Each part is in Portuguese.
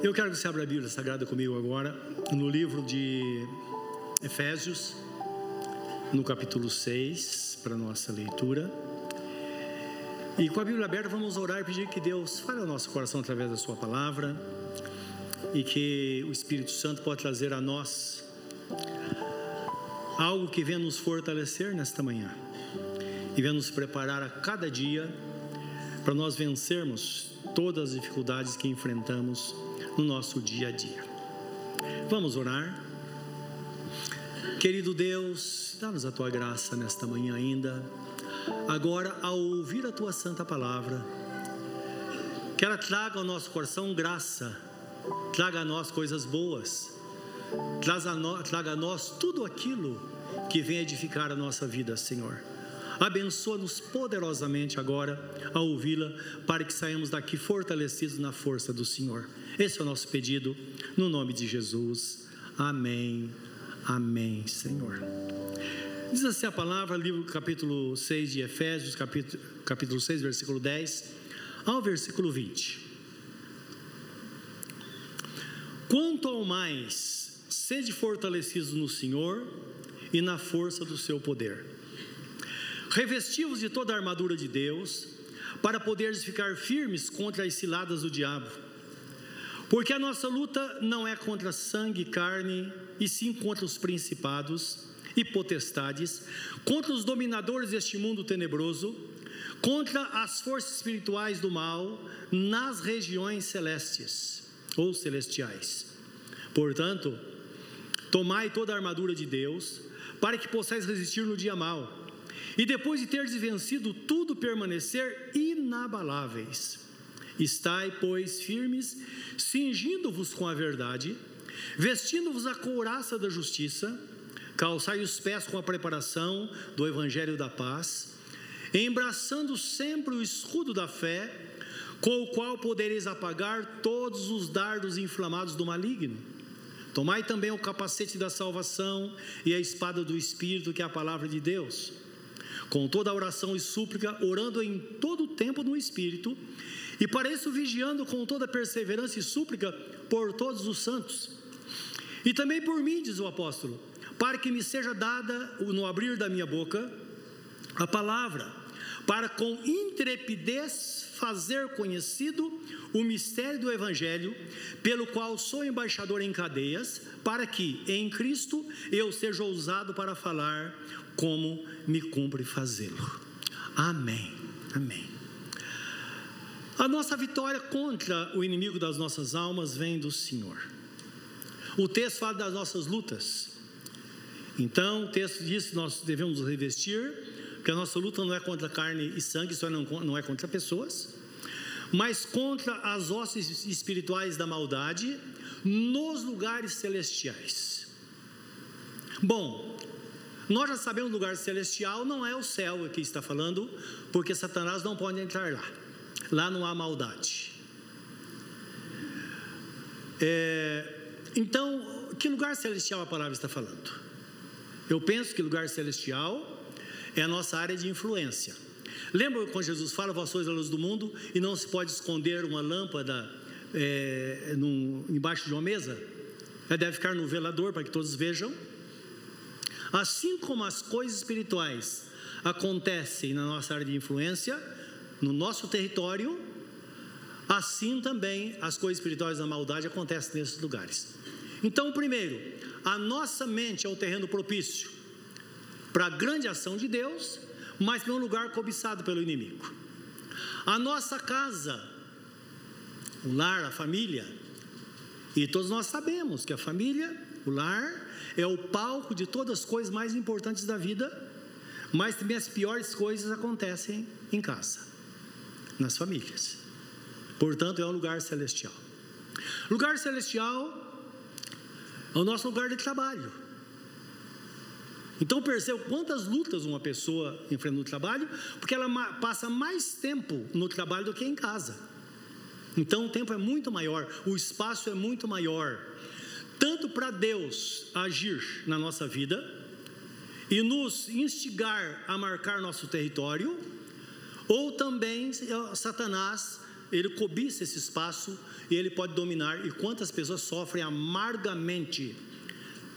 Eu quero que você abra a Bíblia Sagrada comigo agora, no livro de Efésios, no capítulo 6, para nossa leitura. E com a Bíblia aberta, vamos orar e pedir que Deus fale ao nosso coração através da Sua palavra e que o Espírito Santo possa trazer a nós algo que venha nos fortalecer nesta manhã e venha nos preparar a cada dia para nós vencermos todas as dificuldades que enfrentamos no nosso dia a dia. Vamos orar. Querido Deus, dá-nos a tua graça nesta manhã ainda. Agora, ao ouvir a tua santa palavra, que ela traga ao nosso coração graça, traga a nós coisas boas, traga a nós, traga a nós tudo aquilo que vem edificar a nossa vida, Senhor. Abençoa-nos poderosamente agora ao ouvi-la, para que saímos daqui fortalecidos na força do Senhor. Esse é o nosso pedido, no nome de Jesus. Amém. Amém, Senhor. Diz assim a palavra, livro capítulo 6 de Efésios, capítulo, capítulo 6, versículo 10 ao versículo 20. Quanto ao mais, sede fortalecidos no Senhor e na força do seu poder. Revestivos de toda a armadura de Deus, para poderes ficar firmes contra as ciladas do diabo porque a nossa luta não é contra sangue e carne, e sim contra os principados e potestades, contra os dominadores deste mundo tenebroso, contra as forças espirituais do mal nas regiões celestes ou celestiais. Portanto, tomai toda a armadura de Deus, para que possais resistir no dia mal, e depois de teres vencido tudo, permanecer inabaláveis. Estai, pois, firmes, cingindo-vos com a verdade, vestindo-vos a couraça da justiça, calçai os pés com a preparação do evangelho da paz, embraçando sempre o escudo da fé, com o qual podereis apagar todos os dardos inflamados do maligno. Tomai também o capacete da salvação e a espada do Espírito, que é a palavra de Deus. Com toda a oração e súplica, orando em todo o tempo no Espírito, e para isso vigiando com toda perseverança e súplica por todos os santos. E também por mim, diz o apóstolo, para que me seja dada no abrir da minha boca a palavra, para com intrepidez fazer conhecido o mistério do Evangelho, pelo qual sou embaixador em cadeias, para que em Cristo eu seja ousado para falar como me cumpre fazê-lo. Amém. Amém. A nossa vitória contra o inimigo das nossas almas vem do Senhor. O texto fala das nossas lutas. Então, o texto diz que nós devemos nos revestir, que a nossa luta não é contra carne e sangue, não, não é contra pessoas, mas contra as hostes espirituais da maldade nos lugares celestiais. Bom, nós já sabemos o lugar celestial não é o céu que está falando, porque Satanás não pode entrar lá lá não há maldade. É, então, que lugar celestial a palavra está falando? Eu penso que lugar celestial é a nossa área de influência. Lembra quando Jesus fala, vós sois a luz do mundo e não se pode esconder uma lâmpada é, num, embaixo de uma mesa? Ela deve ficar no velador para que todos vejam. Assim como as coisas espirituais acontecem na nossa área de influência, no nosso território, assim também as coisas espirituais da maldade acontecem nesses lugares. Então, primeiro, a nossa mente é o terreno propício para a grande ação de Deus, mas para um lugar cobiçado pelo inimigo. A nossa casa, o lar, a família, e todos nós sabemos que a família, o lar, é o palco de todas as coisas mais importantes da vida, mas também as piores coisas acontecem em casa nas famílias. Portanto, é um lugar celestial. Lugar celestial é o nosso lugar de trabalho. Então perceba quantas lutas uma pessoa enfrenta no trabalho, porque ela passa mais tempo no trabalho do que em casa. Então o tempo é muito maior, o espaço é muito maior, tanto para Deus agir na nossa vida e nos instigar a marcar nosso território, ou também Satanás ele cobiça esse espaço e ele pode dominar. E quantas pessoas sofrem amargamente?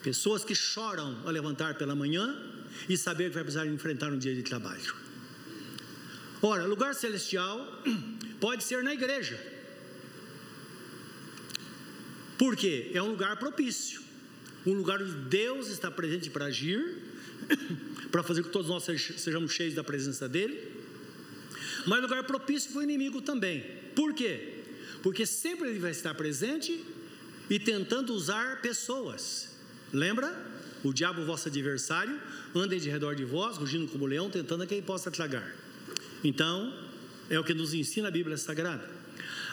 Pessoas que choram a levantar pela manhã e saber que vai precisar enfrentar um dia de trabalho. Ora, lugar celestial pode ser na igreja. Por quê? É um lugar propício, um lugar onde Deus está presente para agir, para fazer com que todos nós sejamos cheios da presença dEle, mas lugar propício para o inimigo também. Por quê? Porque sempre ele vai estar presente e tentando usar pessoas. Lembra? O diabo, vosso adversário, anda de redor de vós, rugindo como leão, tentando a quem possa tragar. Então, é o que nos ensina a Bíblia Sagrada.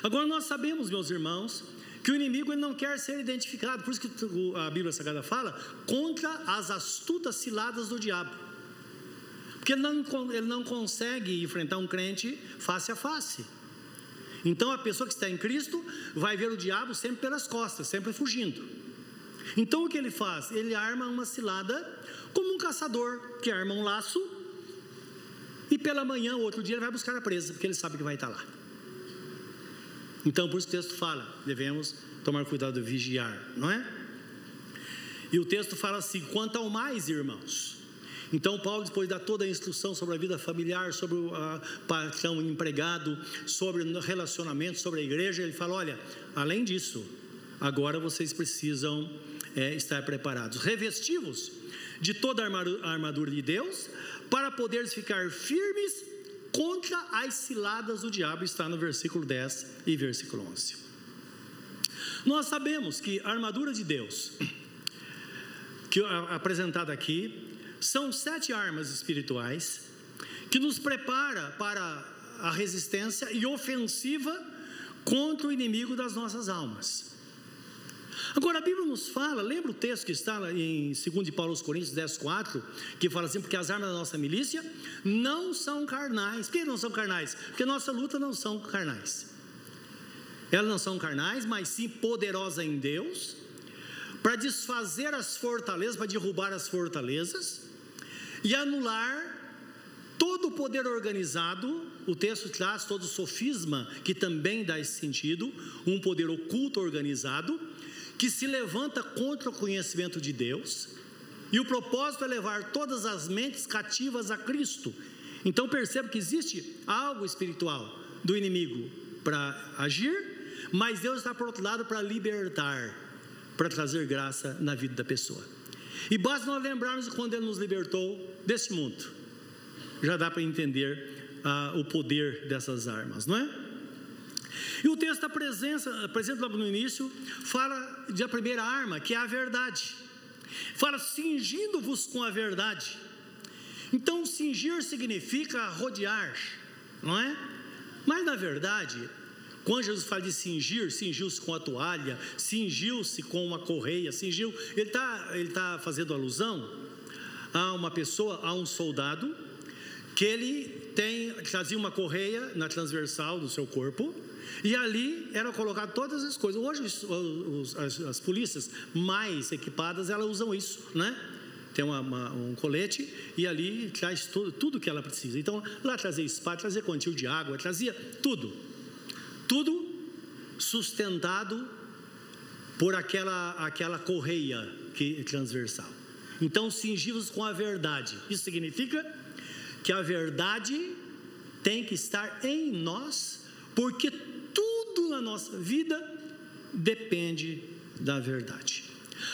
Agora nós sabemos, meus irmãos, que o inimigo ele não quer ser identificado, por isso que a Bíblia Sagrada fala contra as astutas ciladas do diabo. Porque ele não, ele não consegue enfrentar um crente face a face. Então a pessoa que está em Cristo vai ver o diabo sempre pelas costas, sempre fugindo. Então o que ele faz? Ele arma uma cilada como um caçador que arma um laço e pela manhã, outro dia, ele vai buscar a presa, porque ele sabe que vai estar lá. Então, por isso o texto fala, devemos tomar cuidado vigiar, não é? E o texto fala assim: quanto ao mais, irmãos. Então, Paulo, depois dá toda a instrução sobre a vida familiar, sobre o patrão empregado, sobre relacionamento, sobre a igreja, ele fala: olha, além disso, agora vocês precisam é, estar preparados, revestivos de toda a armadura de Deus, para poderes ficar firmes contra as ciladas do diabo, está no versículo 10 e versículo 11. Nós sabemos que a armadura de Deus, que apresentada aqui, são sete armas espirituais que nos prepara para a resistência e ofensiva contra o inimigo das nossas almas. Agora a Bíblia nos fala, lembra o texto que está em 2 Paulo aos Coríntios 10, 4, que fala assim, porque as armas da nossa milícia não são carnais. Por que não são carnais? Porque nossa luta não são carnais. Elas não são carnais, mas sim poderosas em Deus, para desfazer as fortalezas, para derrubar as fortalezas e anular todo o poder organizado, o texto traz todo o sofisma que também dá esse sentido, um poder oculto organizado, que se levanta contra o conhecimento de Deus, e o propósito é levar todas as mentes cativas a Cristo. Então perceba que existe algo espiritual do inimigo para agir, mas Deus está por outro lado para libertar, para trazer graça na vida da pessoa. E basta nós lembrarmos quando Ele nos libertou desse mundo, já dá para entender ah, o poder dessas armas, não é? E o texto da presença, presente logo no início, fala de a primeira arma, que é a verdade. Fala cingindo-vos com a verdade. Então, cingir significa rodear, não é? Mas na verdade, quando Jesus fala de cingir, cingiu-se com a toalha, cingiu-se com uma correia, cingiu, ele está ele tá fazendo alusão a uma pessoa, a um soldado, que ele tem, trazia uma correia na transversal do seu corpo, e ali eram colocadas todas as coisas. Hoje os, as, as, polícias mais equipadas elas usam isso, né? Tem uma, uma, um colete e ali traz tudo, tudo que ela precisa. Então lá trazia espada, trazia quantil de água, trazia tudo, tudo sustentado por aquela aquela correia que transversal. Então cingimos com a verdade. Isso significa que a verdade tem que estar em nós, porque tudo na nossa vida depende da verdade.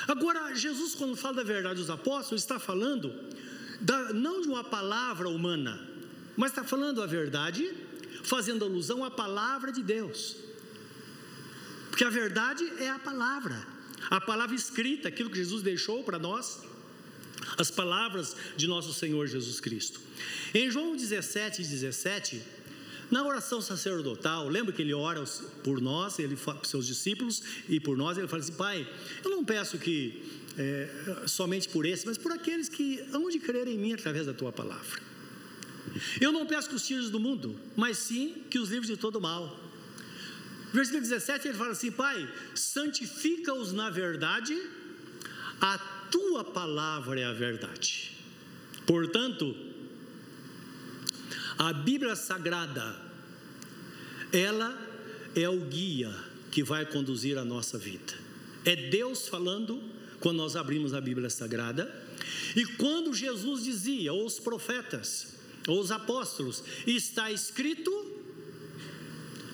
Agora, Jesus, quando fala da verdade dos apóstolos, está falando da, não de uma palavra humana, mas está falando a verdade, fazendo alusão à palavra de Deus. Porque a verdade é a palavra, a palavra escrita, aquilo que Jesus deixou para nós, as palavras de nosso Senhor Jesus Cristo. Em João 17, 17, na oração sacerdotal, lembra que ele ora por nós, ele seus discípulos e por nós, ele fala assim: Pai, eu não peço que é, somente por esse, mas por aqueles que hão de crer em mim através da tua palavra. Eu não peço que os tiros do mundo, mas sim que os livres de todo mal. Versículo 17 ele fala assim: Pai, santifica-os na verdade, a tua palavra é a verdade. Portanto, a Bíblia Sagrada, ela é o guia que vai conduzir a nossa vida. É Deus falando quando nós abrimos a Bíblia Sagrada. E quando Jesus dizia, ou os profetas, ou os apóstolos, está escrito,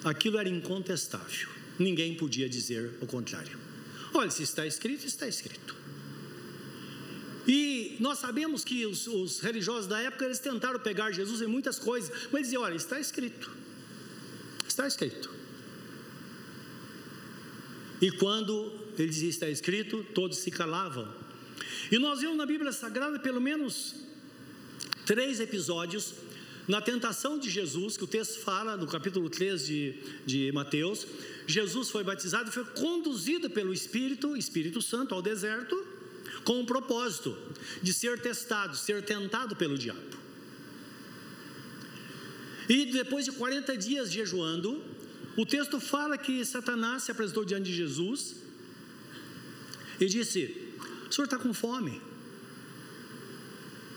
aquilo era incontestável. Ninguém podia dizer o contrário. Olha, se está escrito, está escrito. E nós sabemos que os, os, religiosos da época eles tentaram pegar Jesus em muitas coisas, mas diziam: olha, está escrito. Está escrito. E quando ele dizia está escrito, todos se calavam. E nós vemos na Bíblia Sagrada pelo menos três episódios na tentação de Jesus, que o texto fala no capítulo 3 de, de Mateus. Jesus foi batizado e foi conduzido pelo Espírito, Espírito Santo, ao deserto, com o propósito de ser testado, ser tentado pelo diabo. E depois de 40 dias jejuando, o texto fala que Satanás se apresentou diante de Jesus e disse: O senhor está com fome.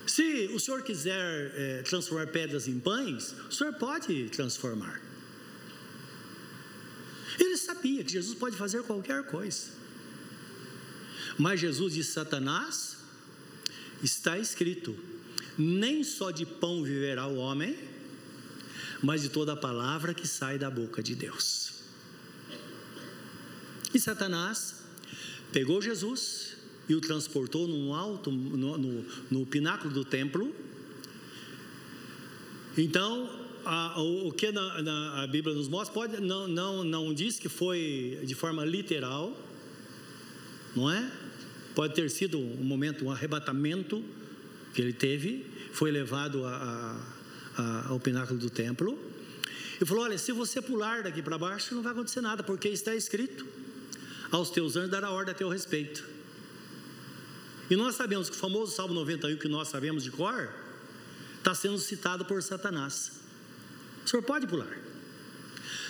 Se o senhor quiser é, transformar pedras em pães, o senhor pode transformar. Ele sabia que Jesus pode fazer qualquer coisa. Mas Jesus disse: Satanás, está escrito: nem só de pão viverá o homem, mas de toda a palavra que sai da boca de Deus. E Satanás pegou Jesus e o transportou num alto, no, no, no pináculo do templo. Então, a, o, o, que na, na, a Bíblia nos mostra pode, não, não, não diz que foi de forma literal, não é? Pode ter sido um momento, um arrebatamento que ele teve, foi levado a, a, ao pináculo do templo. E falou: Olha, se você pular daqui para baixo, não vai acontecer nada, porque está escrito: Aos teus anjos dará ordem a teu respeito. E nós sabemos que o famoso Salmo 91, que nós sabemos de cor, está sendo citado por Satanás. O senhor pode pular.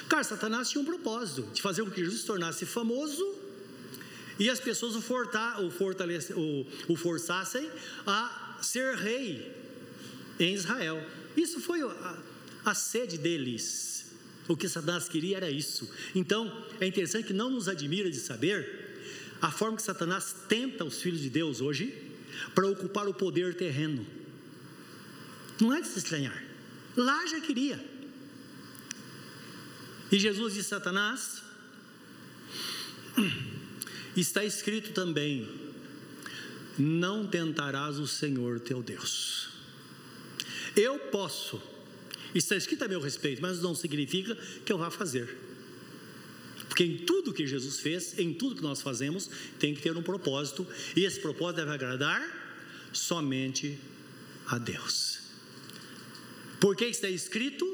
Cara, Satanás tinha um propósito de fazer com que Jesus se tornasse famoso e as pessoas o, forta, o, o, o forçassem a ser rei em Israel. Isso foi a, a sede deles. O que Satanás queria era isso. Então, é interessante que não nos admira de saber a forma que Satanás tenta os filhos de Deus hoje para ocupar o poder terreno. Não é de se estranhar. Lá já queria. E Jesus disse: Satanás, Está escrito também: Não tentarás o Senhor teu Deus. Eu posso, está escrito a meu respeito, mas não significa que eu vá fazer. Porque em tudo que Jesus fez, em tudo que nós fazemos, tem que ter um propósito, e esse propósito deve agradar somente a Deus. Porque está escrito,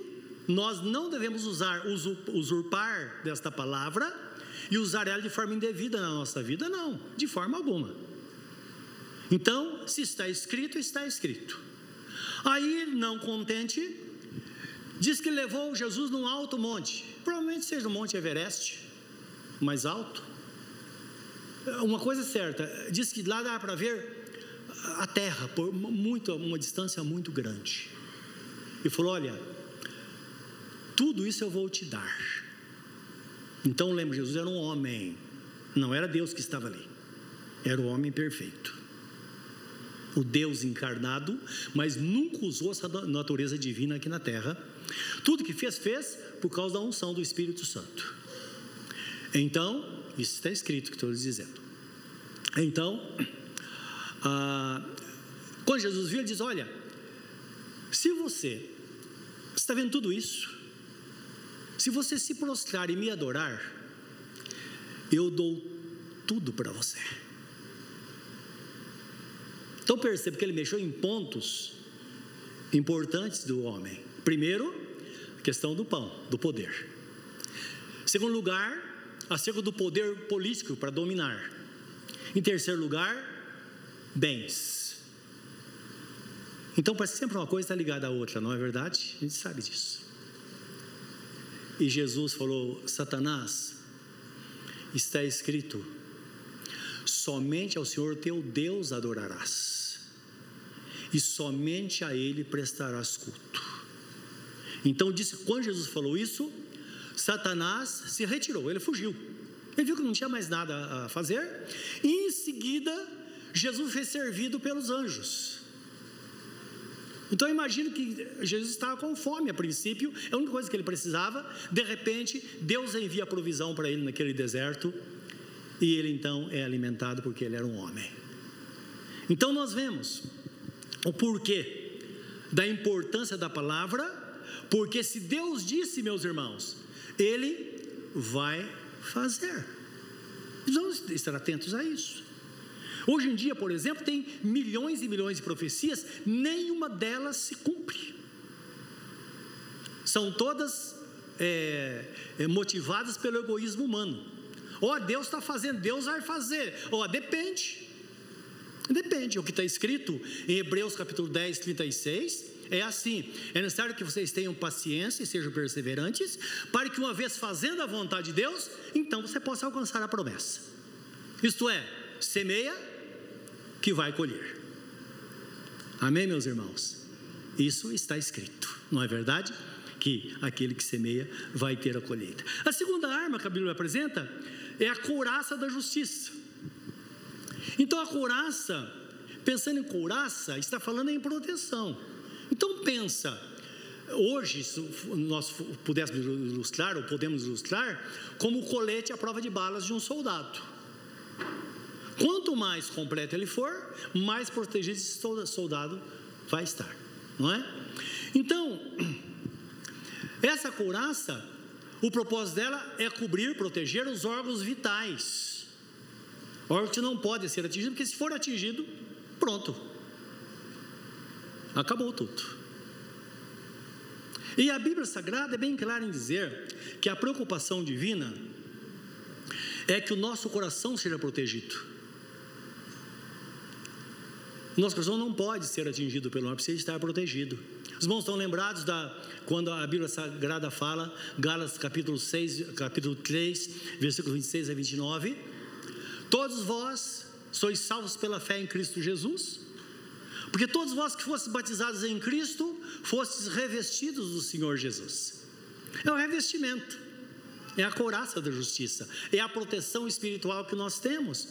nós não devemos usar, usurpar desta palavra e usar ela de forma indevida na nossa vida? Não, de forma alguma. Então, se está escrito, está escrito. Aí, não contente, diz que levou Jesus num alto monte, provavelmente seja o Monte Everest, mais alto. Uma coisa é certa, diz que lá dá para ver a terra por muito, uma distância muito grande. E falou: Olha, tudo isso eu vou te dar então lembra, Jesus era um homem, não era Deus que estava ali, era o homem perfeito. O Deus encarnado, mas nunca usou essa natureza divina aqui na terra. Tudo que fez, fez por causa da unção do Espírito Santo. Então, isso está escrito que estou lhes dizendo. Então, ah, quando Jesus viu, ele diz: Olha, se você está vendo tudo isso, se você se prostrar e me adorar, eu dou tudo para você. Então perceba que ele mexeu em pontos importantes do homem. Primeiro, a questão do pão, do poder. Segundo lugar, acerca do poder político para dominar. Em terceiro lugar, bens. Então parece sempre uma coisa está ligada à outra, não é verdade? A gente sabe disso. E Jesus falou: Satanás, está escrito, somente ao Senhor teu Deus adorarás, e somente a Ele prestarás culto. Então disse, quando Jesus falou isso, Satanás se retirou, ele fugiu. Ele viu que não tinha mais nada a fazer, e em seguida, Jesus foi servido pelos anjos. Então eu imagino que Jesus estava com fome a princípio, é a única coisa que ele precisava. De repente, Deus envia provisão para ele naquele deserto, e ele então é alimentado porque ele era um homem. Então nós vemos o porquê da importância da palavra, porque se Deus disse, meus irmãos, Ele vai fazer. Vamos estar atentos a isso. Hoje em dia, por exemplo, tem milhões e milhões de profecias, nenhuma delas se cumpre. São todas é, é, motivadas pelo egoísmo humano. Ó, oh, Deus está fazendo, Deus vai fazer. Ó, oh, depende. Depende. O que está escrito em Hebreus capítulo 10, 36, é assim: é necessário que vocês tenham paciência e sejam perseverantes, para que uma vez fazendo a vontade de Deus, então você possa alcançar a promessa. Isto é, semeia que vai colher. Amém, meus irmãos? Isso está escrito, não é verdade? Que aquele que semeia vai ter a colheita. A segunda arma que a Bíblia apresenta é a couraça da justiça. Então a couraça, pensando em couraça, está falando em proteção. Então pensa, hoje, se nós pudéssemos ilustrar, ou podemos ilustrar, como o colete à prova de balas de um soldado. Quanto mais completo ele for, mais protegido esse soldado vai estar, não é? Então, essa couraça, o propósito dela é cobrir, proteger os órgãos vitais. Órgãos que não podem ser atingidos, porque se for atingido, pronto. Acabou tudo. E a Bíblia Sagrada é bem clara em dizer que a preocupação divina é que o nosso coração seja protegido. Nosso coração não pode ser atingido pelo mal, precisa estar protegido. Os irmãos estão lembrados da quando a Bíblia Sagrada fala, Gálatas capítulo 6, capítulo 3, versículos 26 a 29. Todos vós sois salvos pela fé em Cristo Jesus, porque todos vós que fostes batizados em Cristo, fostes revestidos do Senhor Jesus. É o revestimento, é a couraça da justiça, é a proteção espiritual que nós temos.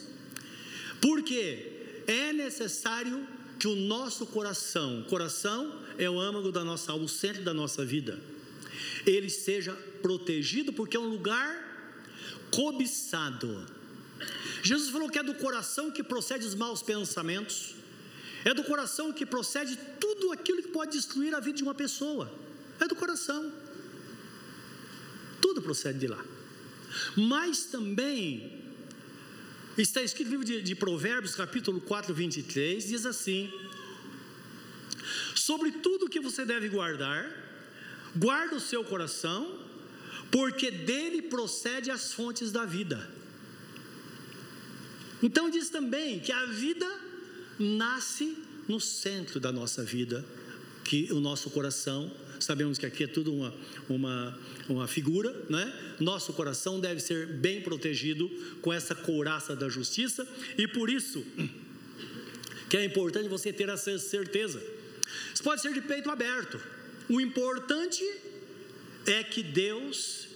Porque é necessário que o nosso coração, coração é o âmago da nossa alma, o centro da nossa vida, ele seja protegido, porque é um lugar cobiçado. Jesus falou que é do coração que procede os maus pensamentos, é do coração que procede tudo aquilo que pode destruir a vida de uma pessoa, é do coração, tudo procede de lá, mas também Está escrito no livro de, de Provérbios, capítulo 4, 23, diz assim: Sobre tudo que você deve guardar, guarda o seu coração, porque dele procede as fontes da vida. Então diz também que a vida nasce no centro da nossa vida, que o nosso coração sabemos que aqui é tudo uma, uma, uma figura, né? Nosso coração deve ser bem protegido com essa couraça da justiça, e por isso que é importante você ter essa certeza. Isso pode ser de peito aberto. O importante é que Deus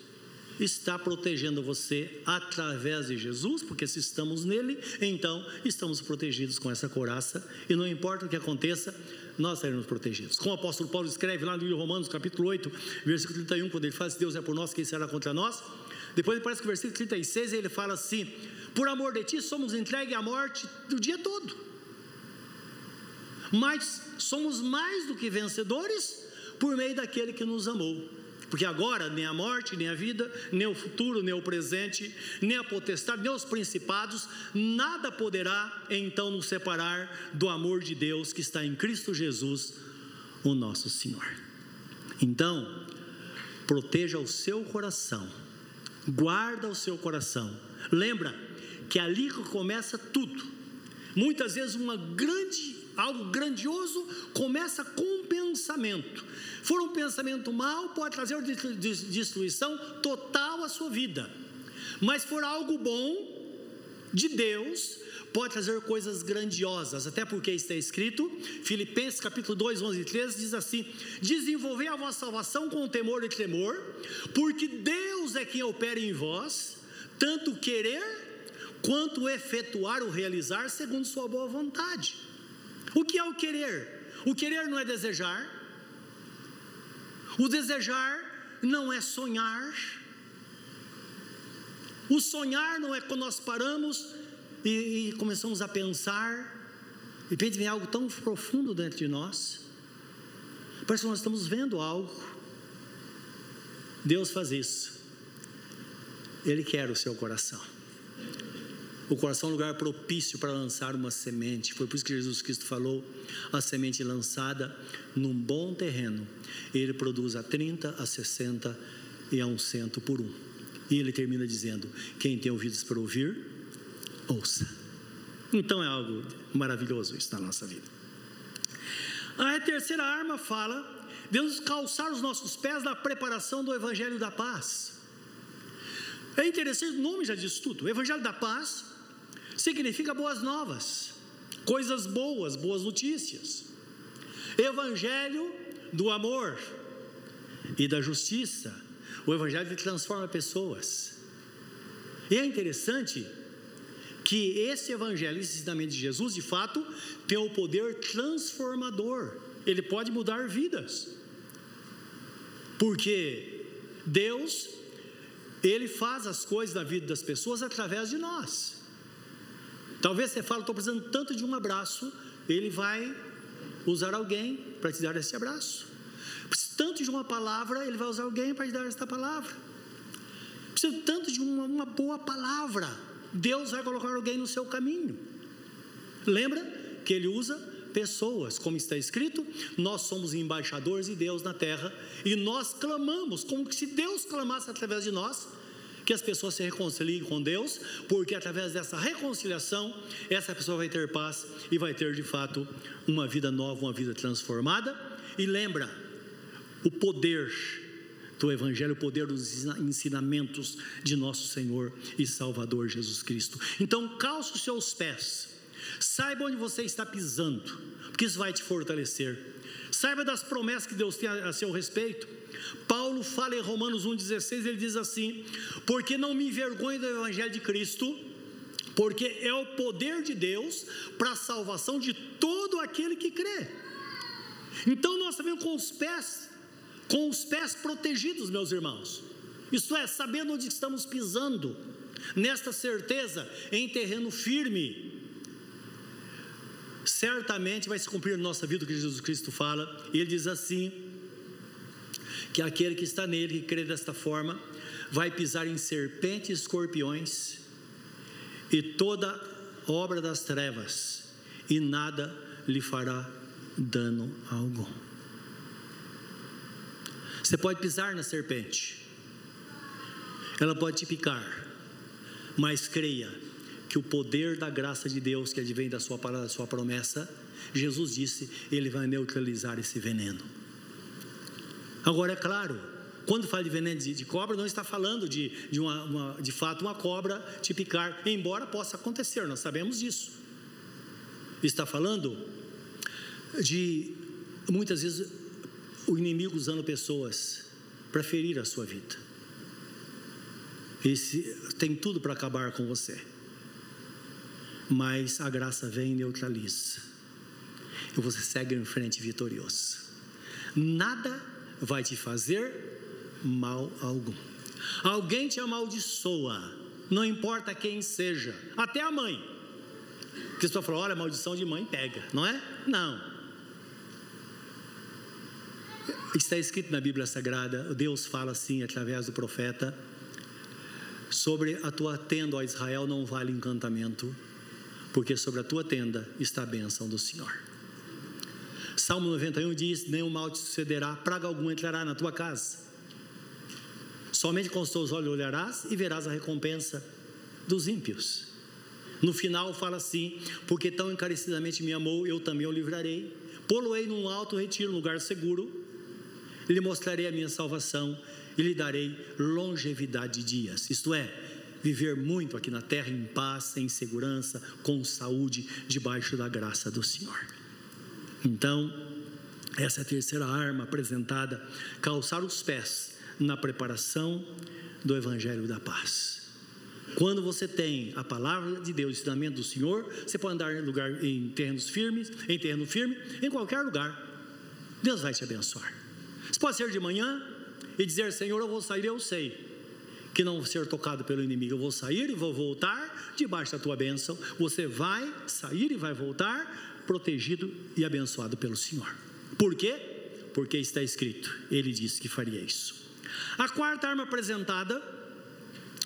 está protegendo você através de Jesus, porque se estamos nele, então estamos protegidos com essa couraça, e não importa o que aconteça, nós seremos protegidos. Como o apóstolo Paulo escreve lá no livro de Romanos, capítulo 8, versículo 31, quando ele fala: Se Deus é por nós, quem será contra nós? Depois parece que o versículo 36 ele fala assim: Por amor de ti somos entregues à morte o dia todo, mas somos mais do que vencedores por meio daquele que nos amou. Porque agora nem a morte, nem a vida, nem o futuro, nem o presente, nem a potestade, nem os principados, nada poderá então nos separar do amor de Deus que está em Cristo Jesus, o nosso Senhor. Então, proteja o seu coração, guarda o seu coração. Lembra que ali começa tudo. Muitas vezes uma grande algo grandioso começa com um pensamento. For um pensamento mal, pode trazer destruição total à sua vida. Mas for algo bom de Deus, pode trazer coisas grandiosas, até porque está escrito, Filipenses capítulo 2, 11 e 13 diz assim: Desenvolvei a vossa salvação com temor e tremor, porque Deus é quem opera em vós, tanto querer quanto efetuar ou realizar segundo sua boa vontade. O que é o querer? O querer não é desejar, o desejar não é sonhar, o sonhar não é quando nós paramos e, e começamos a pensar, de repente vem algo tão profundo dentro de nós, parece que nós estamos vendo algo. Deus faz isso, Ele quer o seu coração. O coração é um lugar propício para lançar uma semente. Foi por isso que Jesus Cristo falou: a semente lançada num bom terreno, ele produz a 30, a 60 e a um cento por um. E ele termina dizendo: quem tem ouvidos para ouvir, ouça. Então é algo maravilhoso isso na nossa vida. A terceira arma fala: devemos calçar os nossos pés na preparação do Evangelho da Paz. É interessante, o nome já diz tudo. O Evangelho da Paz significa boas novas, coisas boas, boas notícias. Evangelho do amor e da justiça. O Evangelho transforma pessoas. E é interessante que esse Evangelho, esse ensinamento de Jesus, de fato, tem o poder transformador. Ele pode mudar vidas. Porque Deus, Ele faz as coisas da vida das pessoas através de nós. Talvez você fale, estou precisando tanto de um abraço, ele vai usar alguém para te dar esse abraço. Preciso tanto de uma palavra, ele vai usar alguém para te dar esta palavra. Preciso tanto de uma, uma boa palavra, Deus vai colocar alguém no seu caminho. Lembra que ele usa pessoas, como está escrito, nós somos embaixadores de Deus na terra e nós clamamos, como se Deus clamasse através de nós, que as pessoas se reconciliem com Deus, porque através dessa reconciliação, essa pessoa vai ter paz e vai ter de fato uma vida nova, uma vida transformada. E lembra, o poder do Evangelho, o poder dos ensinamentos de nosso Senhor e Salvador Jesus Cristo. Então, calça os seus pés, saiba onde você está pisando, porque isso vai te fortalecer. Saiba das promessas que Deus tem a seu respeito. Paulo fala em Romanos 1,16, ele diz assim: Porque não me envergonho do Evangelho de Cristo, porque é o poder de Deus para a salvação de todo aquele que crê. Então nós também com os pés, com os pés protegidos, meus irmãos. Isto é, sabendo onde estamos pisando, nesta certeza, em terreno firme, certamente vai se cumprir na nossa vida o que Jesus Cristo fala. Ele diz assim: que aquele que está nele, que crê desta forma, vai pisar em serpentes e escorpiões e toda obra das trevas, e nada lhe fará dano algum. Você pode pisar na serpente, ela pode te picar, mas creia que o poder da graça de Deus que advém da sua palavra, da sua promessa, Jesus disse, ele vai neutralizar esse veneno. Agora, é claro, quando fala de veneno de, de cobra, não está falando de, de, uma, uma, de fato uma cobra te picar, embora possa acontecer, nós sabemos disso. Está falando de muitas vezes o inimigo usando pessoas para ferir a sua vida. Esse tem tudo para acabar com você. Mas a graça vem e neutraliza. E você segue em frente vitorioso. Nada vai te fazer mal algum. Alguém te amaldiçoa, não importa quem seja, até a mãe. Porque você falou, olha, maldição de mãe pega, não é? Não. Está escrito na Bíblia Sagrada, Deus fala assim através do profeta, sobre a tua tenda, ó Israel, não vale encantamento, porque sobre a tua tenda está a bênção do Senhor. Salmo 91 diz: Nenhum mal te sucederá, praga alguma entrará na tua casa. Somente com os teus olhos olharás e verás a recompensa dos ímpios. No final fala assim: Porque tão encarecidamente me amou, eu também o livrarei. Poloei num alto retiro, num lugar seguro, lhe mostrarei a minha salvação e lhe darei longevidade de dias. Isto é, viver muito aqui na terra em paz, em segurança, com saúde, debaixo da graça do Senhor. Então, essa é a terceira arma apresentada: calçar os pés na preparação do Evangelho da Paz. Quando você tem a palavra de Deus, o ensinamento do Senhor, você pode andar em, lugar, em terrenos firmes, em terreno firme, em qualquer lugar. Deus vai te abençoar. Você pode ser de manhã e dizer: Senhor, eu vou sair, eu sei que não ser tocado pelo inimigo. Eu vou sair e vou voltar debaixo da tua bênção. Você vai sair e vai voltar protegido e abençoado pelo Senhor. Por quê? Porque está escrito, ele disse que faria isso. A quarta arma apresentada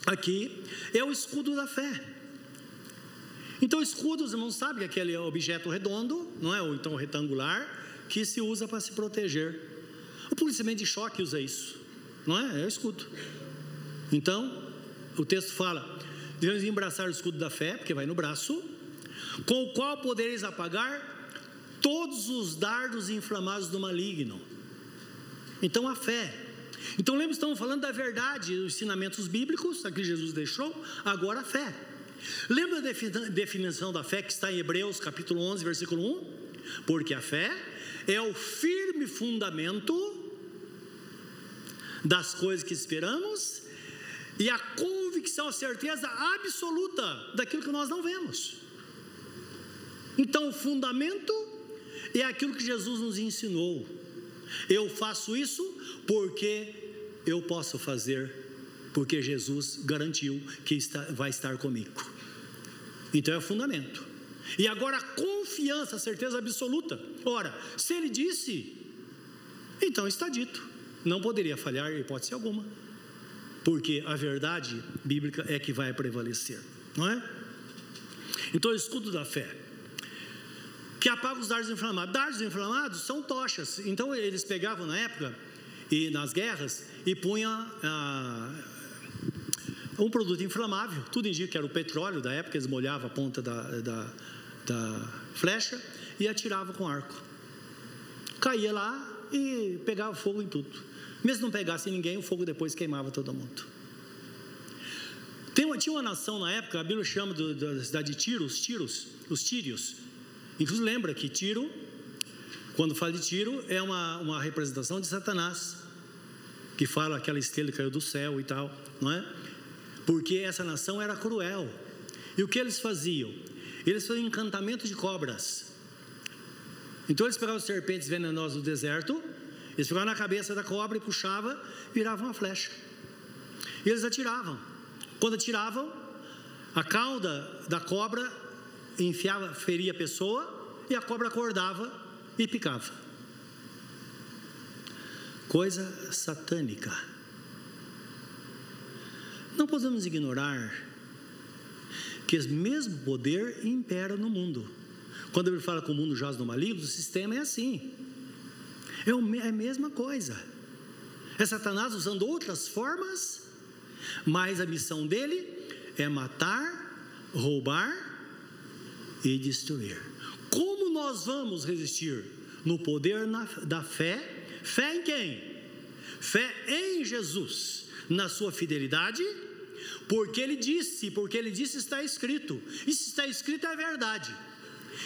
aqui é o escudo da fé. Então, escudo, os irmãos sabem que aquele objeto redondo, não é? Ou então retangular, que se usa para se proteger. O policiamento de choque usa isso, não é? É o escudo. Então, o texto fala: devemos embraçar o escudo da fé, porque vai no braço, com o qual podereis apagar todos os dardos inflamados do maligno. Então, a fé. Então, lembra, estamos falando da verdade, os ensinamentos bíblicos, que Jesus deixou, agora a fé. Lembra a definição da fé que está em Hebreus capítulo 11, versículo 1? Porque a fé é o firme fundamento das coisas que esperamos e a convicção, a certeza absoluta daquilo que nós não vemos. Então, o fundamento é aquilo que Jesus nos ensinou. Eu faço isso porque eu posso fazer, porque Jesus garantiu que está, vai estar comigo. Então é o fundamento. E agora a confiança, a certeza absoluta. Ora, se ele disse, então está dito. Não poderia falhar hipótese alguma porque a verdade bíblica é que vai prevalecer, não é? Então, escudo da fé, que apaga os dardos inflamados. Dardos inflamados são tochas, então eles pegavam na época e nas guerras e punham ah, um produto inflamável. Tudo indica que era o petróleo da época, eles molhavam a ponta da, da, da flecha e atiravam com arco. Caía lá e pegava fogo em tudo. Mesmo não pegasse ninguém, o fogo depois queimava todo mundo. Uma, tinha uma nação na época, a Bíblia chama do, da cidade de Tiro, os Tiros, os Tírios. Inclusive lembra que Tiro, quando fala de Tiro, é uma, uma representação de Satanás, que fala aquela estrela que caiu do céu e tal, não é? Porque essa nação era cruel. E o que eles faziam? Eles faziam encantamento de cobras. Então eles pegavam serpentes venenosas do deserto eles pegavam na cabeça da cobra e puxavam, viravam uma flecha. E eles atiravam. Quando atiravam, a cauda da cobra enfiava, feria a pessoa e a cobra acordava e picava. Coisa satânica. Não podemos ignorar que esse mesmo poder impera no mundo. Quando ele fala que o mundo jaz no maligno, o sistema é assim. É, é a mesma coisa. É Satanás usando outras formas, mas a missão dele é matar, roubar e destruir. Como nós vamos resistir? No poder da fé. Fé em quem? Fé em Jesus, na sua fidelidade, porque ele disse, porque ele disse está escrito. E se está escrito é verdade.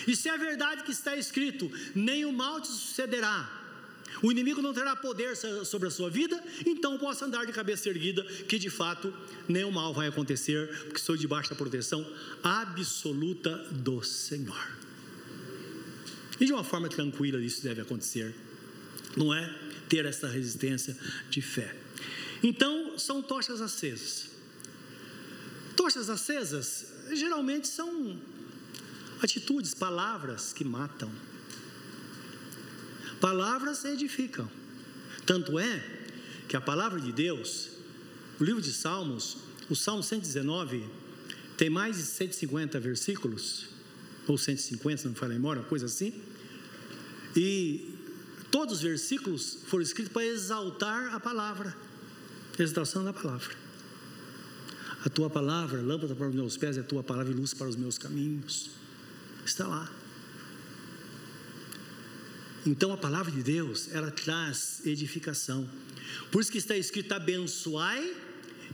E se é verdade que está escrito, nem o mal te sucederá, o inimigo não terá poder sobre a sua vida, então possa andar de cabeça erguida, que de fato nenhum mal vai acontecer, porque estou debaixo da proteção absoluta do Senhor. E de uma forma tranquila isso deve acontecer, não é? Ter essa resistência de fé. Então, são tochas acesas. Tochas acesas geralmente são atitudes, palavras que matam Palavras edificam. Tanto é que a palavra de Deus, o livro de Salmos, o Salmo 119, tem mais de 150 versículos, ou 150, se não memória, uma coisa assim. E todos os versículos foram escritos para exaltar a palavra, exaltação da palavra. A tua palavra, lâmpada para os meus pés, é a tua palavra e luz para os meus caminhos. Está lá. Então a palavra de Deus, ela traz edificação. Por isso que está escrito: abençoai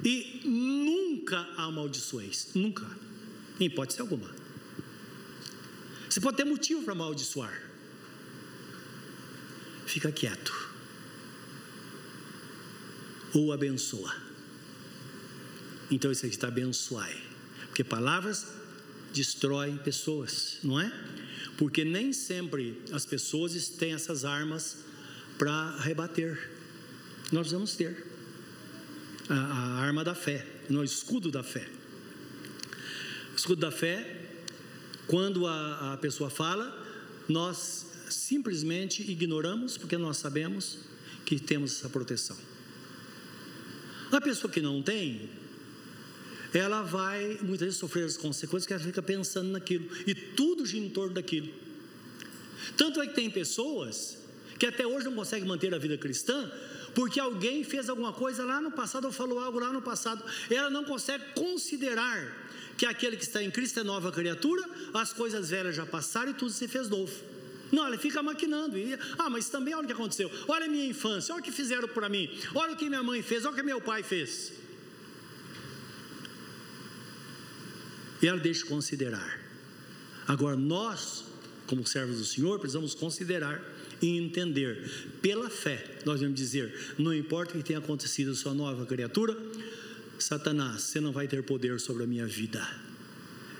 e nunca amaldiçoeis. Nunca. Em hipótese alguma. Você pode ter motivo para amaldiçoar. Fica quieto. Ou abençoa. Então isso aqui está abençoai. Porque palavras destroem pessoas, não é? Porque nem sempre as pessoas têm essas armas para rebater. Nós precisamos ter a, a arma da fé, no escudo da fé. O escudo da fé, quando a, a pessoa fala, nós simplesmente ignoramos, porque nós sabemos que temos essa proteção. A pessoa que não tem, ela vai muitas vezes sofrer as consequências que ela fica pensando naquilo, e tudo gira em torno daquilo. Tanto é que tem pessoas que até hoje não conseguem manter a vida cristã, porque alguém fez alguma coisa lá no passado ou falou algo lá no passado, ela não consegue considerar que aquele que está em Cristo é nova criatura, as coisas velhas já passaram e tudo se fez novo. Não, ela fica maquinando. E, ah, mas também olha o que aconteceu. Olha a minha infância, olha o que fizeram para mim. Olha o que minha mãe fez, olha o que meu pai fez. E ela deixa de considerar. Agora, nós, como servos do Senhor, precisamos considerar e entender. Pela fé, nós vamos dizer: não importa o que tenha acontecido, sua nova criatura, Satanás, você não vai ter poder sobre a minha vida.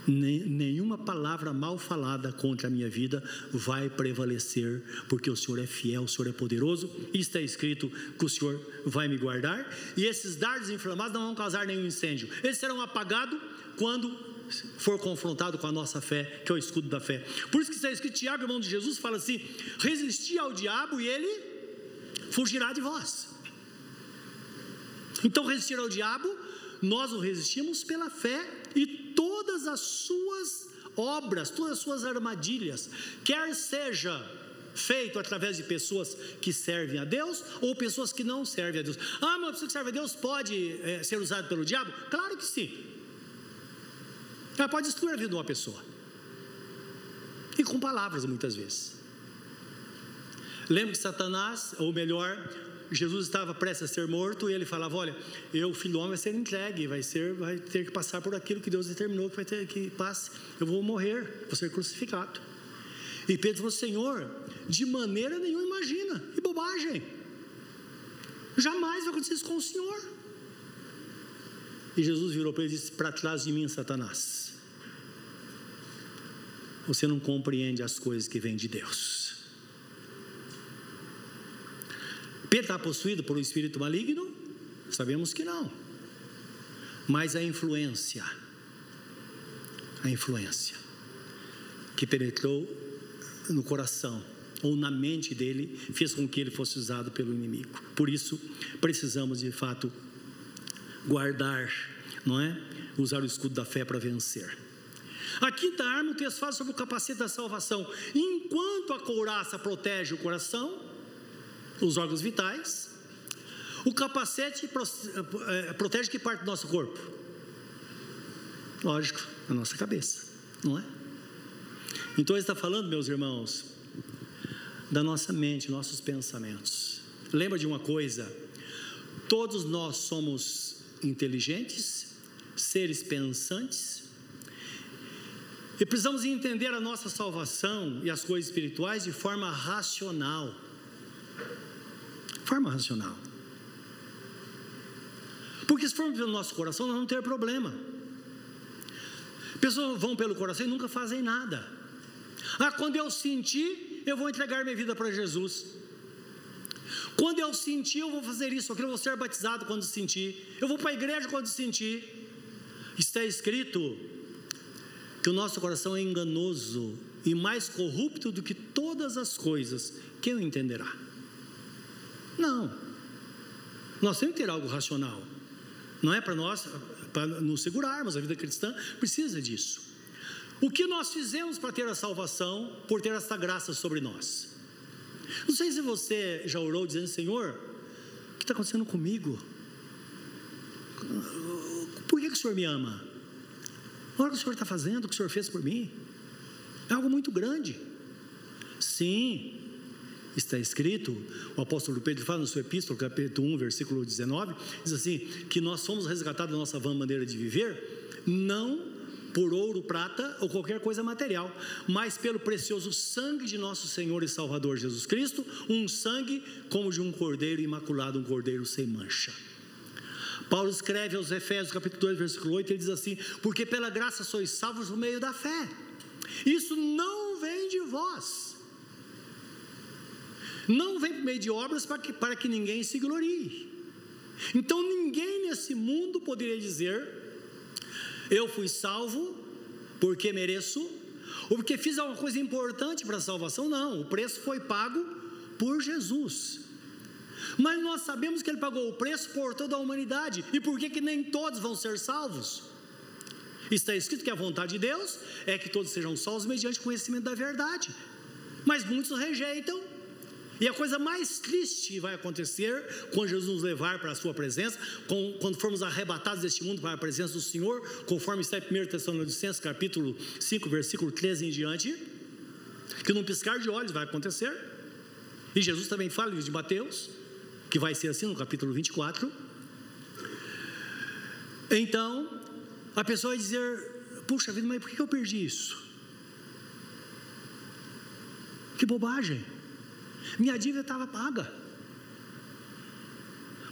Nenhuma palavra mal falada contra a minha vida vai prevalecer, porque o Senhor é fiel, o Senhor é poderoso, e está escrito que o Senhor vai me guardar, e esses dardos inflamados não vão causar nenhum incêndio, eles serão apagados quando for confrontado com a nossa fé, que é o escudo da fé. Por isso que está escrito, Tiago, irmão de Jesus, fala assim: resisti ao diabo e ele fugirá de vós. Então, resistir ao diabo, nós o resistimos pela fé e todas as suas obras, todas as suas armadilhas, quer seja feito através de pessoas que servem a Deus ou pessoas que não servem a Deus. Ah, uma pessoa que serve a Deus pode é, ser usada pelo diabo? Claro que sim. Ela pode destruir a vida de uma pessoa. E com palavras, muitas vezes. Lembra que Satanás, ou melhor, Jesus estava prestes a ser morto e ele falava: Olha, eu, filho do homem, vai ser entregue, vai, ser, vai ter que passar por aquilo que Deus determinou que vai ter que passe. Eu vou morrer, vou ser crucificado. E Pedro falou: Senhor, de maneira nenhuma imagina, que bobagem. Jamais vai acontecer isso com o Senhor. E Jesus virou para ele e disse: Para trás de mim, Satanás você não compreende as coisas que vêm de Deus. Pedro está possuído por um espírito maligno? Sabemos que não. Mas a influência, a influência que penetrou no coração ou na mente dele fez com que ele fosse usado pelo inimigo. Por isso, precisamos de fato guardar, não é? Usar o escudo da fé para vencer. A quinta arma, o texto fala sobre o capacete da salvação. Enquanto a couraça protege o coração, os órgãos vitais, o capacete eh, protege que parte do nosso corpo? Lógico, a nossa cabeça, não é? Então ele está falando, meus irmãos, da nossa mente, nossos pensamentos. Lembra de uma coisa? Todos nós somos inteligentes, seres pensantes, e precisamos entender a nossa salvação e as coisas espirituais de forma racional. Forma racional. Porque se formos pelo nosso coração, nós vamos ter problema. Pessoas vão pelo coração e nunca fazem nada. Ah, quando eu sentir, eu vou entregar minha vida para Jesus. Quando eu sentir, eu vou fazer isso, aquilo, eu vou ser batizado quando sentir. Eu vou para a igreja quando sentir. Está escrito que o nosso coração é enganoso e mais corrupto do que todas as coisas, quem o entenderá? Não. Nós temos que ter algo racional. Não é para nós, para nos segurarmos, a vida cristã precisa disso. O que nós fizemos para ter a salvação, por ter esta graça sobre nós? Não sei se você já orou dizendo, Senhor, o que está acontecendo comigo? Por que, que o Senhor me ama? Olha o que o Senhor está fazendo, o que o Senhor fez por mim. É algo muito grande. Sim, está escrito, o apóstolo Pedro fala no seu epístola, capítulo 1, versículo 19, diz assim: que nós somos resgatados da nossa vã maneira de viver, não por ouro, prata ou qualquer coisa material, mas pelo precioso sangue de nosso Senhor e Salvador Jesus Cristo, um sangue como de um cordeiro imaculado, um cordeiro sem mancha. Paulo escreve aos Efésios, capítulo 2, versículo 8, ele diz assim: Porque pela graça sois salvos por meio da fé. Isso não vem de vós não vem por meio de obras para que, para que ninguém se glorie. Então ninguém nesse mundo poderia dizer: eu fui salvo porque mereço, ou porque fiz alguma coisa importante para a salvação. Não, o preço foi pago por Jesus. Mas nós sabemos que ele pagou o preço por toda a humanidade. E por que, que nem todos vão ser salvos? Está escrito que a vontade de Deus é que todos sejam salvos mediante conhecimento da verdade. Mas muitos rejeitam e a coisa mais triste vai acontecer quando Jesus nos levar para a sua presença, quando formos arrebatados deste mundo para a presença do Senhor, conforme está em 1 Tessalonicenses capítulo 5, versículo 13 em diante, que num piscar de olhos vai acontecer. E Jesus também fala de Mateus, que vai ser assim no capítulo 24. Então, a pessoa vai dizer: Puxa vida, mas por que eu perdi isso? Que bobagem! Minha dívida estava paga.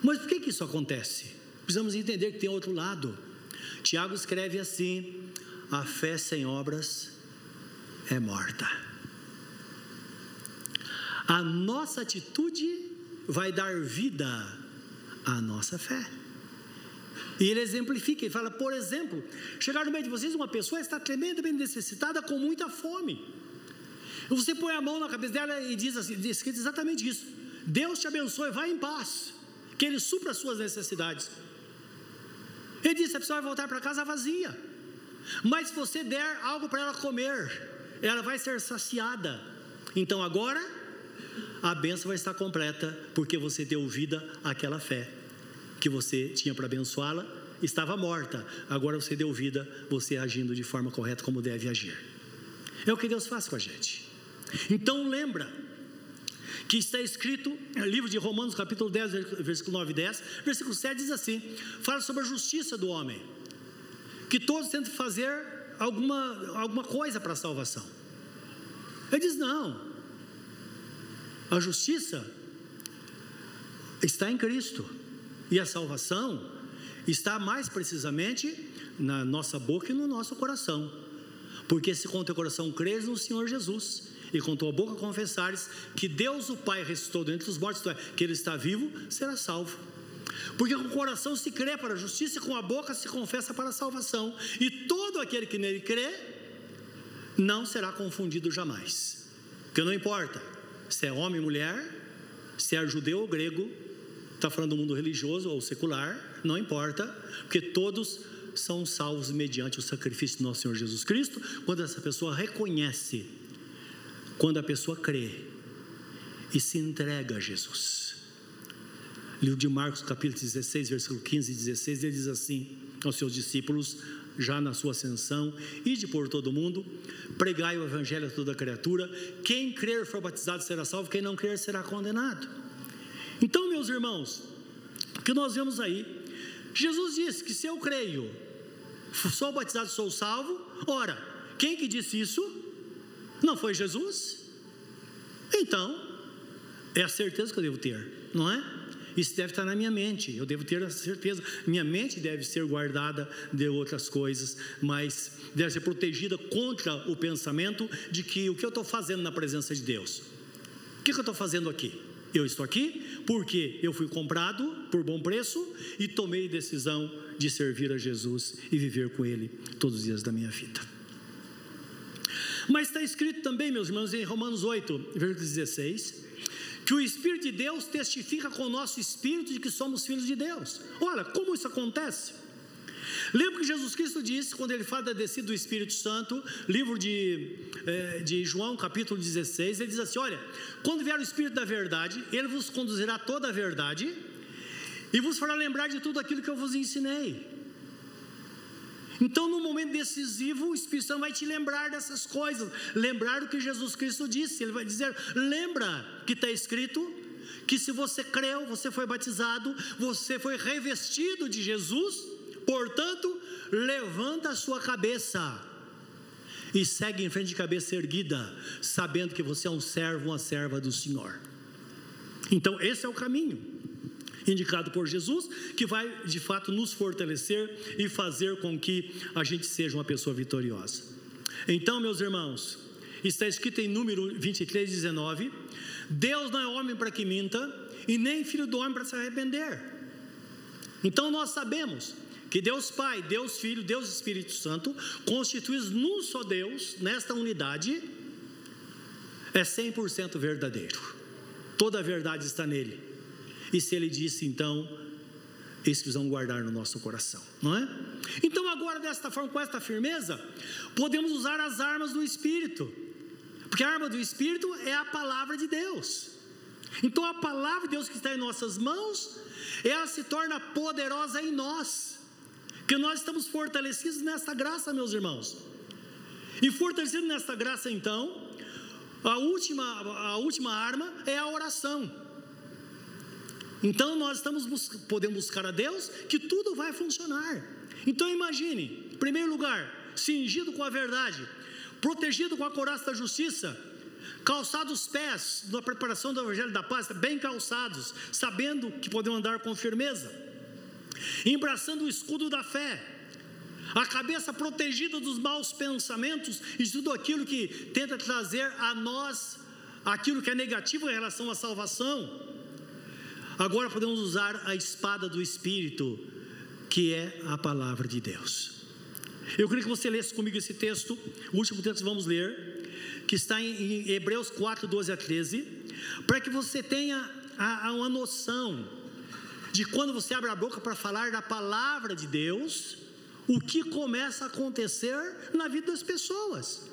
Mas por que, que isso acontece? Precisamos entender que tem outro lado. Tiago escreve assim: a fé sem obras é morta. A nossa atitude vai dar vida à nossa fé. E ele exemplifica, ele fala, por exemplo, chegar no meio de vocês uma pessoa está tremendamente necessitada com muita fome. Você põe a mão na cabeça dela e diz assim, diz exatamente isso. Deus te abençoe, vai em paz, que Ele supra as suas necessidades. Ele disse: a pessoa vai voltar para casa vazia, mas se você der algo para ela comer, ela vai ser saciada. Então agora a benção vai estar completa, porque você deu vida àquela fé que você tinha para abençoá-la, estava morta, agora você deu vida, você agindo de forma correta como deve agir. É o que Deus faz com a gente. Então lembra que está escrito no livro de Romanos, capítulo 10, versículo 9 e 10, versículo 7 diz assim: fala sobre a justiça do homem, que todos tentam fazer alguma, alguma coisa para a salvação. Ele diz: não, a justiça está em Cristo, e a salvação está mais precisamente na nossa boca e no nosso coração, porque se com o teu coração crês no Senhor Jesus e com tua boca confessares que Deus o Pai ressuscitou dentre os mortos, é, que Ele está vivo, será salvo. Porque com o coração se crê para a justiça e com a boca se confessa para a salvação. E todo aquele que nele crê não será confundido jamais. Porque não importa se é homem ou mulher, se é judeu ou grego, está falando do mundo religioso ou secular, não importa, porque todos são salvos mediante o sacrifício do nosso Senhor Jesus Cristo, quando essa pessoa reconhece quando a pessoa crê e se entrega a Jesus. Livro de Marcos, capítulo 16, versículo 15 e 16, ele diz assim aos seus discípulos, já na sua ascensão, ide por todo mundo, pregai o evangelho a toda criatura, quem crer for batizado será salvo, quem não crer será condenado. Então, meus irmãos, o que nós vemos aí, Jesus disse que se eu creio, sou batizado, sou salvo, ora, quem que disse isso? Não foi Jesus? Então, é a certeza que eu devo ter, não é? Isso deve estar na minha mente, eu devo ter a certeza. Minha mente deve ser guardada de outras coisas, mas deve ser protegida contra o pensamento de que o que eu estou fazendo na presença de Deus. O que, que eu estou fazendo aqui? Eu estou aqui porque eu fui comprado por bom preço e tomei decisão de servir a Jesus e viver com Ele todos os dias da minha vida. Mas está escrito também, meus irmãos, em Romanos 8, versículo 16, que o Espírito de Deus testifica com o nosso espírito de que somos filhos de Deus. Olha, como isso acontece? Lembra que Jesus Cristo disse, quando ele fala da descida do Espírito Santo, livro de, é, de João, capítulo 16, ele diz assim: Olha, quando vier o Espírito da verdade, ele vos conduzirá toda a verdade e vos fará lembrar de tudo aquilo que eu vos ensinei. Então, no momento decisivo, o Espírito Santo vai te lembrar dessas coisas, lembrar do que Jesus Cristo disse. Ele vai dizer: lembra que está escrito que se você creu, você foi batizado, você foi revestido de Jesus, portanto, levanta a sua cabeça e segue em frente de cabeça erguida, sabendo que você é um servo, uma serva do Senhor. Então, esse é o caminho indicado por Jesus, que vai de fato nos fortalecer e fazer com que a gente seja uma pessoa vitoriosa. Então, meus irmãos, está escrito em número 23, 19: Deus não é homem para que minta, e nem filho do homem para se arrepender. Então, nós sabemos que Deus Pai, Deus Filho, Deus Espírito Santo, constituídos num só Deus, nesta unidade, é 100% verdadeiro. Toda a verdade está nele. E se ele disse, então, que vão guardar no nosso coração, não é? Então, agora, desta forma, com esta firmeza, podemos usar as armas do Espírito, porque a arma do Espírito é a palavra de Deus. Então, a palavra de Deus que está em nossas mãos, ela se torna poderosa em nós, que nós estamos fortalecidos nesta graça, meus irmãos. E fortalecidos nesta graça, então, a última, a última arma é a oração. Então nós estamos podemos buscar a Deus que tudo vai funcionar. Então imagine, em primeiro lugar, cingido com a verdade, protegido com a coraça da justiça, calçados os pés na preparação do Evangelho da Paz, bem calçados, sabendo que podemos andar com firmeza, embraçando o escudo da fé, a cabeça protegida dos maus pensamentos e tudo aquilo que tenta trazer a nós aquilo que é negativo em relação à salvação Agora podemos usar a espada do Espírito, que é a palavra de Deus. Eu queria que você lesse comigo esse texto, o último texto que vamos ler, que está em Hebreus 4, 12 a 13, para que você tenha a, a uma noção de quando você abre a boca para falar da palavra de Deus, o que começa a acontecer na vida das pessoas.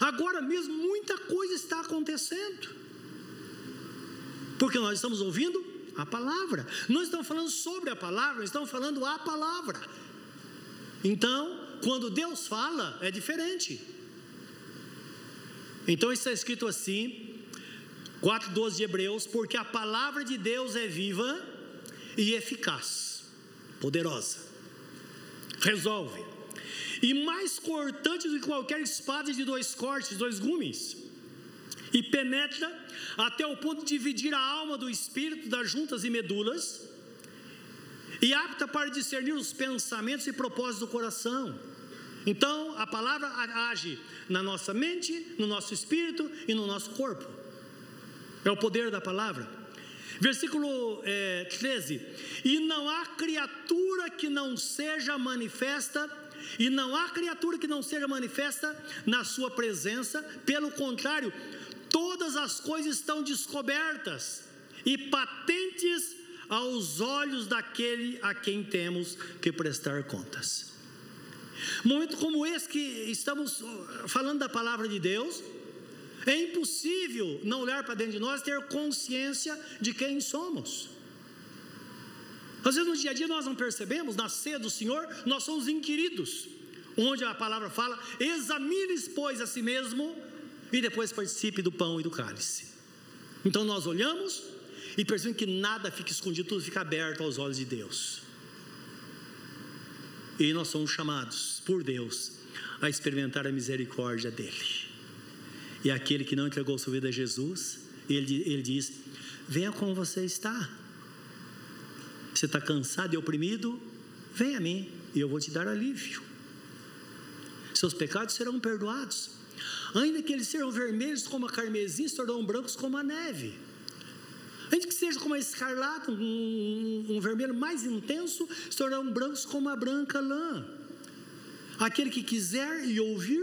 Agora mesmo, muita coisa está acontecendo, porque nós estamos ouvindo a palavra. Não estamos falando sobre a palavra, estamos falando a palavra. Então, quando Deus fala, é diferente. Então está escrito assim, 4,12 de Hebreus, porque a palavra de Deus é viva e eficaz, poderosa, resolve, e mais cortante do que qualquer espada de dois cortes, dois gumes, e penetra até o ponto de dividir a alma do espírito das juntas e medulas, e apta para discernir os pensamentos e propósitos do coração. Então, a palavra age na nossa mente, no nosso espírito e no nosso corpo. É o poder da palavra. Versículo é, 13: E não há criatura que não seja manifesta, e não há criatura que não seja manifesta na sua presença, pelo contrário, todas as coisas estão descobertas e patentes aos olhos daquele a quem temos que prestar contas. Momento como esse que estamos uh, falando da palavra de Deus, é impossível não olhar para dentro de nós e ter consciência de quem somos. Às vezes no dia a dia nós não percebemos, na ceia do Senhor, nós somos inquiridos, onde a palavra fala: examine pois, a si mesmo e depois participe do pão e do cálice. Então nós olhamos e percebemos que nada fica escondido, tudo fica aberto aos olhos de Deus. E nós somos chamados por Deus a experimentar a misericórdia dele. E aquele que não entregou sua vida a Jesus, ele, ele diz: Venha como você está. Você está cansado e oprimido? Venha a mim e eu vou te dar alívio. Seus pecados serão perdoados ainda que eles sejam vermelhos como a carmesim, se tornarão brancos como a neve. Ainda que seja como a escarlata, um, um, um vermelho mais intenso, se tornarão brancos como a branca lã. Aquele que quiser e ouvir,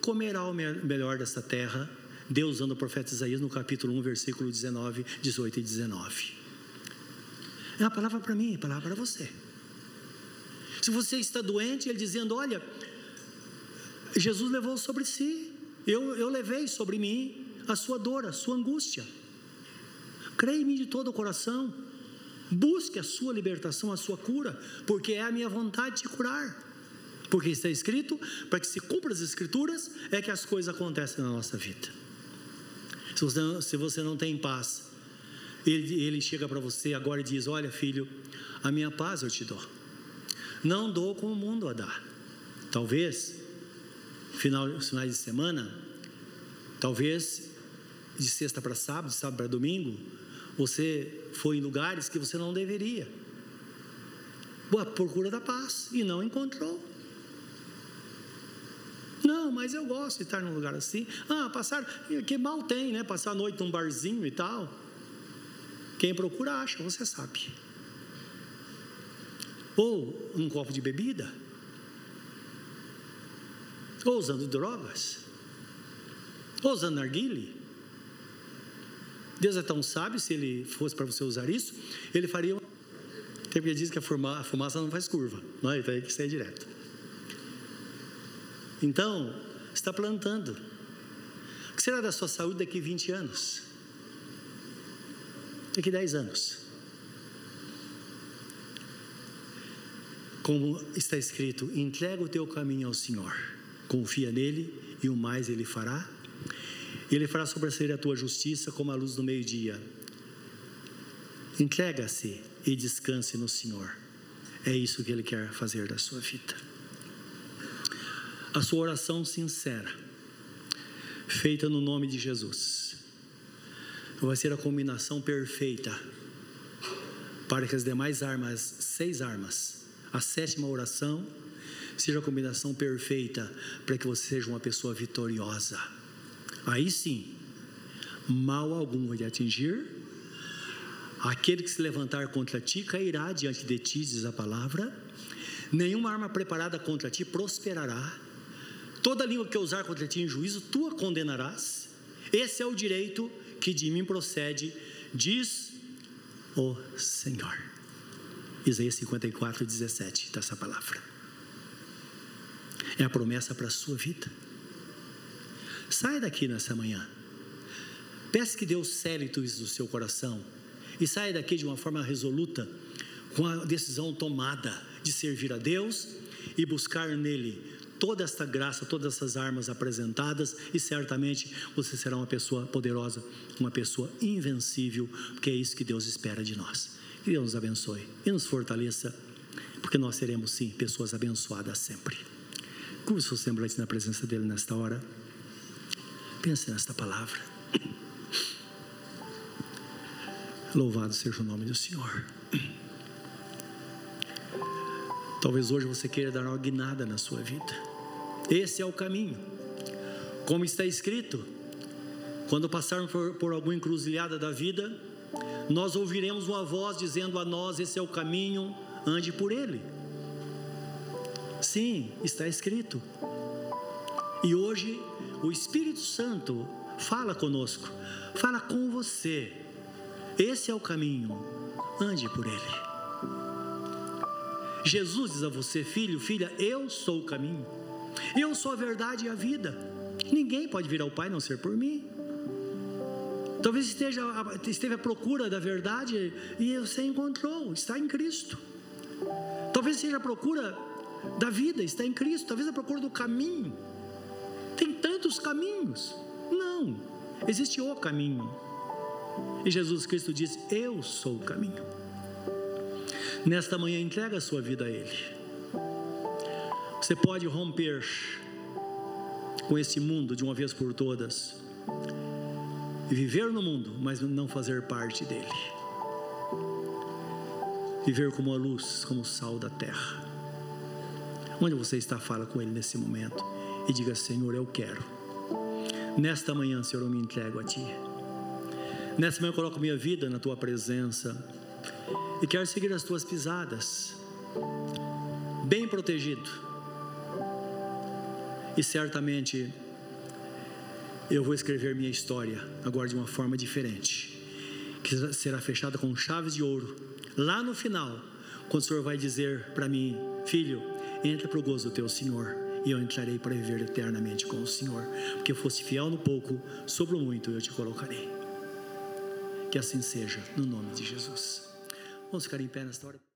comerá o melhor desta terra. Deus usando o profeta Isaías no capítulo 1, versículo 19, 18 e 19. É uma palavra para mim, é uma palavra para você. Se você está doente, ele dizendo: Olha, Jesus levou sobre si, eu, eu levei sobre mim a sua dor, a sua angústia. Creia em mim de todo o coração, busque a sua libertação, a sua cura, porque é a minha vontade de curar. Porque está escrito, para que se cumpra as escrituras, é que as coisas acontecem na nossa vida. Se você, não, se você não tem paz, ele, ele chega para você agora e diz: Olha, filho, a minha paz eu te dou. Não dou como o mundo a dar. Talvez, final, finais de semana, talvez de sexta para sábado, de sábado para domingo, você foi em lugares que você não deveria. Boa procura da paz e não encontrou. Não, mas eu gosto de estar num lugar assim. Ah, passar, que mal tem, né? Passar a noite num barzinho e tal. Quem procura acha, você sabe. Ou um copo de bebida. Ou usando drogas. Ou usando narguile. Deus é tão sábio, se ele fosse para você usar isso, ele faria. Tem porque diz que a fumaça não faz curva, não é? Então tem que sair direto. Então, está plantando. O que será da sua saúde daqui 20 anos? Daqui 10 anos? Como está escrito, entrega o teu caminho ao Senhor, confia nele e o mais ele fará ele fará sobressair a tua justiça como a luz do meio-dia. Entrega-se e descanse no Senhor. É isso que Ele quer fazer da sua vida. A sua oração sincera, feita no nome de Jesus, vai ser a combinação perfeita para que as demais armas, seis armas, a sétima oração, seja a combinação perfeita para que você seja uma pessoa vitoriosa Aí sim, mal algum vai atingir. Aquele que se levantar contra ti cairá diante de ti, diz a palavra. Nenhuma arma preparada contra ti prosperará. Toda língua que usar contra ti em juízo, tu a condenarás. Esse é o direito que de mim procede, diz o Senhor. Isaías 54, 17, dessa palavra. É a promessa para a sua vida. Saia daqui nessa manhã. Peça que Deus cele tudo isso do seu coração. E saia daqui de uma forma resoluta, com a decisão tomada de servir a Deus e buscar nele toda esta graça, todas essas armas apresentadas, e certamente você será uma pessoa poderosa, uma pessoa invencível, porque é isso que Deus espera de nós. Que Deus nos abençoe e nos fortaleça, porque nós seremos sim pessoas abençoadas sempre. Curva seu semblante na presença dele nesta hora. Pense nesta palavra. Louvado seja o nome do Senhor. Talvez hoje você queira dar uma guinada na sua vida. Esse é o caminho. Como está escrito, quando passarmos por, por alguma encruzilhada da vida, nós ouviremos uma voz dizendo a nós: Esse é o caminho, ande por ele. Sim, está escrito. E hoje o Espírito Santo fala conosco, fala com você. Esse é o caminho, ande por ele. Jesus diz a você, filho, filha, eu sou o caminho, eu sou a verdade e a vida. Ninguém pode vir ao Pai não ser por mim. Talvez esteja, esteve à procura da verdade e você encontrou, está em Cristo. Talvez seja a procura da vida, está em Cristo. Talvez a procura do caminho tem tantos caminhos. Não, existe o caminho. E Jesus Cristo diz: Eu sou o caminho. Nesta manhã, entrega a sua vida a Ele. Você pode romper com esse mundo de uma vez por todas e viver no mundo, mas não fazer parte dele. Viver como a luz, como o sal da terra. Onde você está, fala com Ele nesse momento e diga: Senhor, eu quero. Nesta manhã, Senhor, eu me entrego a Ti. Nesta manhã, eu coloco minha vida na Tua presença e quero seguir as Tuas pisadas, bem protegido. E certamente eu vou escrever minha história agora de uma forma diferente, que será fechada com chaves de ouro. Lá no final, quando o Senhor vai dizer para mim, filho, entra para o gozo do teu Senhor e eu entrarei para viver eternamente com o Senhor. Porque fosse fiel no pouco, sobre o muito eu te colocarei. Que assim seja, no nome de Jesus. Vamos ficar em pé nesta hora.